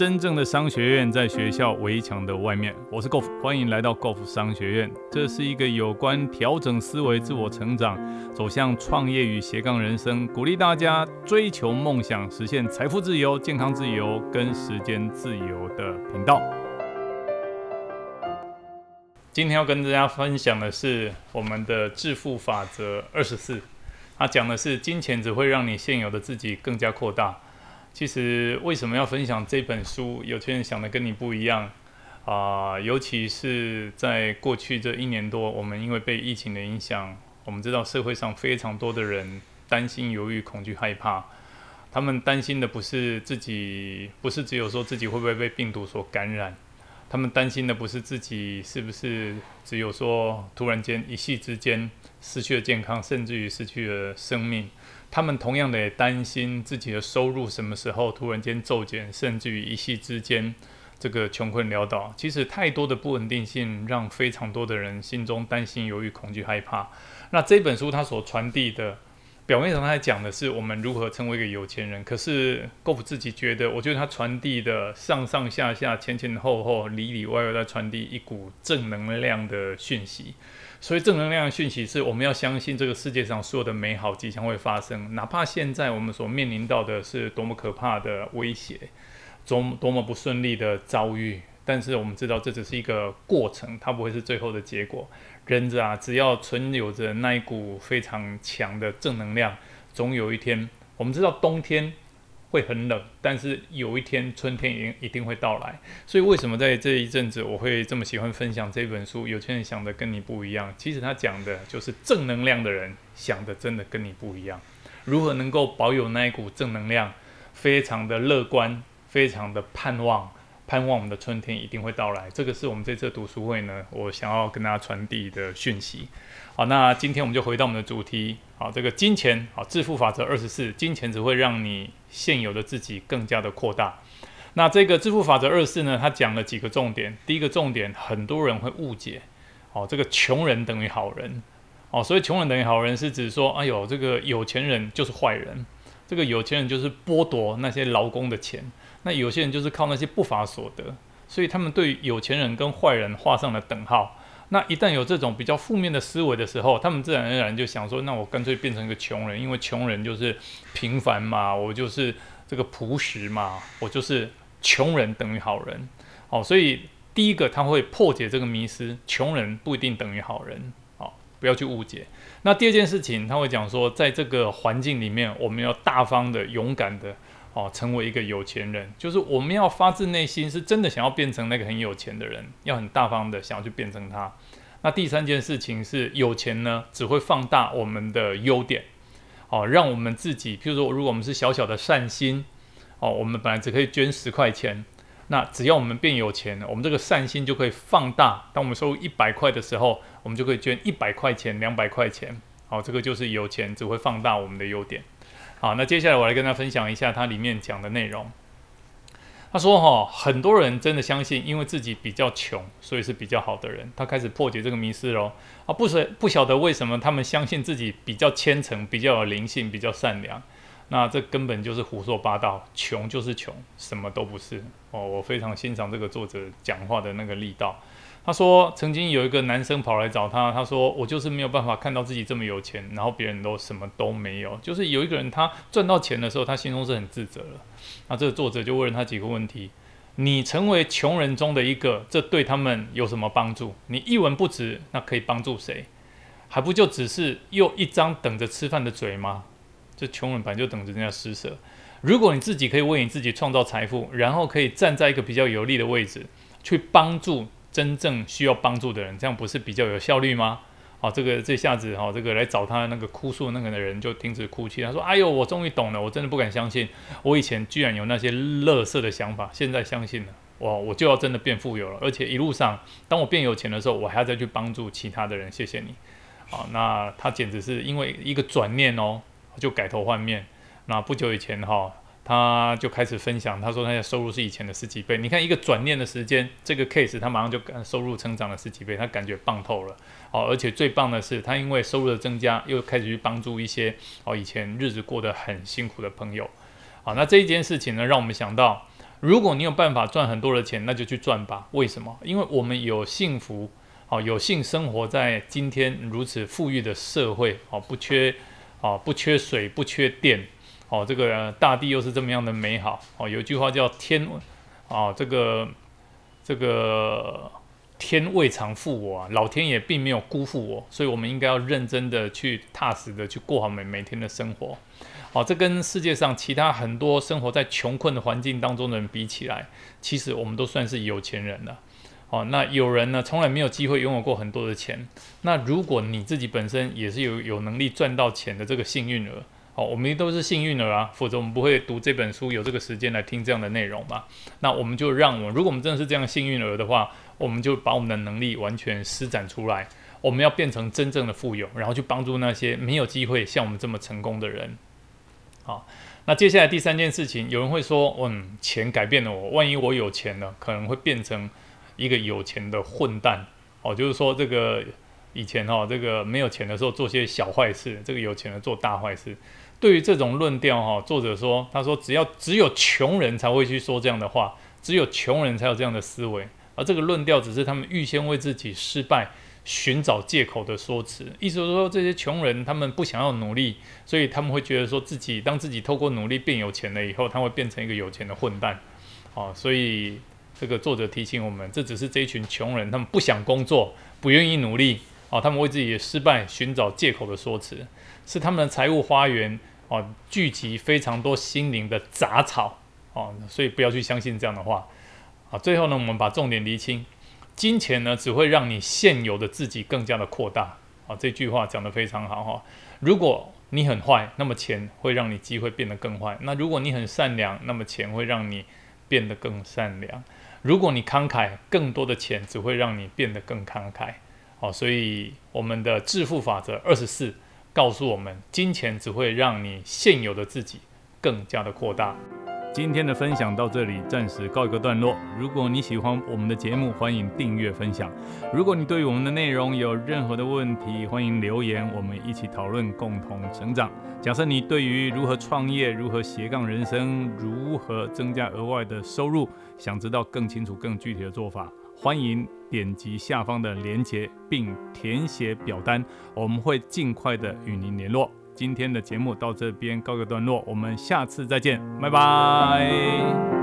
真正的商学院在学校围墙的外面。我是 Golf，欢迎来到 Golf 商学院。这是一个有关调整思维、自我成长、走向创业与斜杠人生，鼓励大家追求梦想、实现财富自由、健康自由跟时间自由的频道。今天要跟大家分享的是我们的致富法则二十四，它讲的是金钱只会让你现有的自己更加扩大。其实为什么要分享这本书？有些人想的跟你不一样啊，尤其是在过去这一年多，我们因为被疫情的影响，我们知道社会上非常多的人担心、犹豫、恐惧、害怕。他们担心的不是自己，不是只有说自己会不会被病毒所感染，他们担心的不是自己是不是只有说突然间一夕之间失去了健康，甚至于失去了生命。他们同样的也担心自己的收入什么时候突然间骤减，甚至于一夕之间这个穷困潦倒。其实太多的不稳定性让非常多的人心中担心、犹豫、恐惧、害怕。那这本书它所传递的，表面上它讲的是我们如何成为一个有钱人，可是 g o 自己觉得，我觉得它传递的上上下下、前前后后、里里外外在传递一股正能量的讯息。所以正能量的讯息是我们要相信这个世界上所有的美好即将会发生，哪怕现在我们所面临到的是多么可怕的威胁，多多么不顺利的遭遇，但是我们知道这只是一个过程，它不会是最后的结果。人子啊，只要存有着那一股非常强的正能量，总有一天，我们知道冬天。会很冷，但是有一天春天一一定会到来。所以为什么在这一阵子我会这么喜欢分享这本书？有钱人想的跟你不一样，其实他讲的就是正能量的人想的真的跟你不一样。如何能够保有那一股正能量，非常的乐观，非常的盼望。盼望我们的春天一定会到来，这个是我们这次读书会呢，我想要跟大家传递的讯息。好，那今天我们就回到我们的主题。好，这个金钱，好，致富法则二十四，金钱只会让你现有的自己更加的扩大。那这个致富法则二十四呢，它讲了几个重点。第一个重点，很多人会误解，哦，这个穷人等于好人，哦，所以穷人等于好人是指说，哎呦，这个有钱人就是坏人，这个有钱人就是剥夺那些劳工的钱。那有些人就是靠那些不法所得，所以他们对有钱人跟坏人画上了等号。那一旦有这种比较负面的思维的时候，他们自然而然就想说：那我干脆变成一个穷人，因为穷人就是平凡嘛，我就是这个朴实嘛，我就是穷人等于好人。哦，所以第一个他会破解这个迷思，穷人不一定等于好人。不要去误解。那第二件事情，他会讲说，在这个环境里面，我们要大方的、勇敢的。哦，成为一个有钱人，就是我们要发自内心是真的想要变成那个很有钱的人，要很大方的想要去变成他。那第三件事情是，有钱呢只会放大我们的优点，哦，让我们自己，譬如说，如果我们是小小的善心，哦，我们本来只可以捐十块钱，那只要我们变有钱了，我们这个善心就可以放大。当我们收入一百块的时候，我们就可以捐一百块钱、两百块钱，好，这个就是有钱只会放大我们的优点。好，那接下来我来跟大家分享一下它里面讲的内容。他说：“哈，很多人真的相信，因为自己比较穷，所以是比较好的人。他开始破解这个迷思喽。啊，不是不晓得为什么他们相信自己比较虔诚、比较有灵性、比较善良。那这根本就是胡说八道。穷就是穷，什么都不是。哦，我非常欣赏这个作者讲话的那个力道。”他说，曾经有一个男生跑来找他，他说：“我就是没有办法看到自己这么有钱，然后别人都什么都没有。就是有一个人，他赚到钱的时候，他心中是很自责了。那这个作者就问了他几个问题：你成为穷人中的一个，这对他们有什么帮助？你一文不值，那可以帮助谁？还不就只是又一张等着吃饭的嘴吗？这穷人本来就等着人家施舍。如果你自己可以为你自己创造财富，然后可以站在一个比较有利的位置去帮助。”真正需要帮助的人，这样不是比较有效率吗？好，这个这下子哈，这个来找他那个哭诉那个的人就停止哭泣。他说：“哎呦，我终于懂了，我真的不敢相信，我以前居然有那些乐色的想法，现在相信了，哇，我就要真的变富有了。而且一路上，当我变有钱的时候，我还要再去帮助其他的人。谢谢你，好，那他简直是因为一个转念哦，就改头换面。那不久以前哈。”他就开始分享，他说他的收入是以前的十几倍。你看一个转念的时间，这个 case 他马上就收入成长了十几倍，他感觉棒透了。哦，而且最棒的是，他因为收入的增加，又开始去帮助一些哦以前日子过得很辛苦的朋友。好，那这一件事情呢，让我们想到，如果你有办法赚很多的钱，那就去赚吧。为什么？因为我们有幸福，哦，有幸生活在今天如此富裕的社会，哦，不缺，哦，不缺水，不缺电，哦，这个大地又是这么样的美好，哦，有一句话叫天，哦，这个，这个天未尝负我啊，老天也并没有辜负我，所以我们应该要认真的去踏实的去过好每每天的生活。哦，这跟世界上其他很多生活在穷困的环境当中的人比起来，其实我们都算是有钱人了。哦，那有人呢，从来没有机会拥有过很多的钱。那如果你自己本身也是有有能力赚到钱的这个幸运儿，哦，我们都是幸运儿啊，否则我们不会读这本书，有这个时间来听这样的内容嘛。那我们就让我们，如果我们真的是这样幸运儿的话，我们就把我们的能力完全施展出来，我们要变成真正的富有，然后去帮助那些没有机会像我们这么成功的人。好，那接下来第三件事情，有人会说，嗯，钱改变了我，万一我有钱了，可能会变成一个有钱的混蛋。哦，就是说这个以前哈，这个没有钱的时候做些小坏事，这个有钱的做大坏事。对于这种论调哈，作者说，他说只要只有穷人才会去说这样的话，只有穷人才有这样的思维，而这个论调只是他们预先为自己失败。寻找借口的说辞，意思是说这些穷人他们不想要努力，所以他们会觉得说自己当自己透过努力变有钱了以后，他会变成一个有钱的混蛋。哦，所以这个作者提醒我们，这只是这一群穷人他们不想工作，不愿意努力。哦，他们为自己的失败寻找借口的说辞，是他们的财务花园哦聚集非常多心灵的杂草。哦，所以不要去相信这样的话。啊，最后呢，我们把重点厘清。金钱呢，只会让你现有的自己更加的扩大。啊，这句话讲得非常好哈。如果你很坏，那么钱会让你机会变得更坏；那如果你很善良，那么钱会让你变得更善良。如果你慷慨，更多的钱只会让你变得更慷慨。好，所以我们的致富法则二十四告诉我们，金钱只会让你现有的自己更加的扩大。今天的分享到这里，暂时告一个段落。如果你喜欢我们的节目，欢迎订阅分享。如果你对于我们的内容有任何的问题，欢迎留言，我们一起讨论，共同成长。假设你对于如何创业、如何斜杠人生、如何增加额外的收入，想知道更清楚、更具体的做法，欢迎点击下方的链接并填写表单，我们会尽快的与您联络。今天的节目到这边告个段落，我们下次再见，拜拜。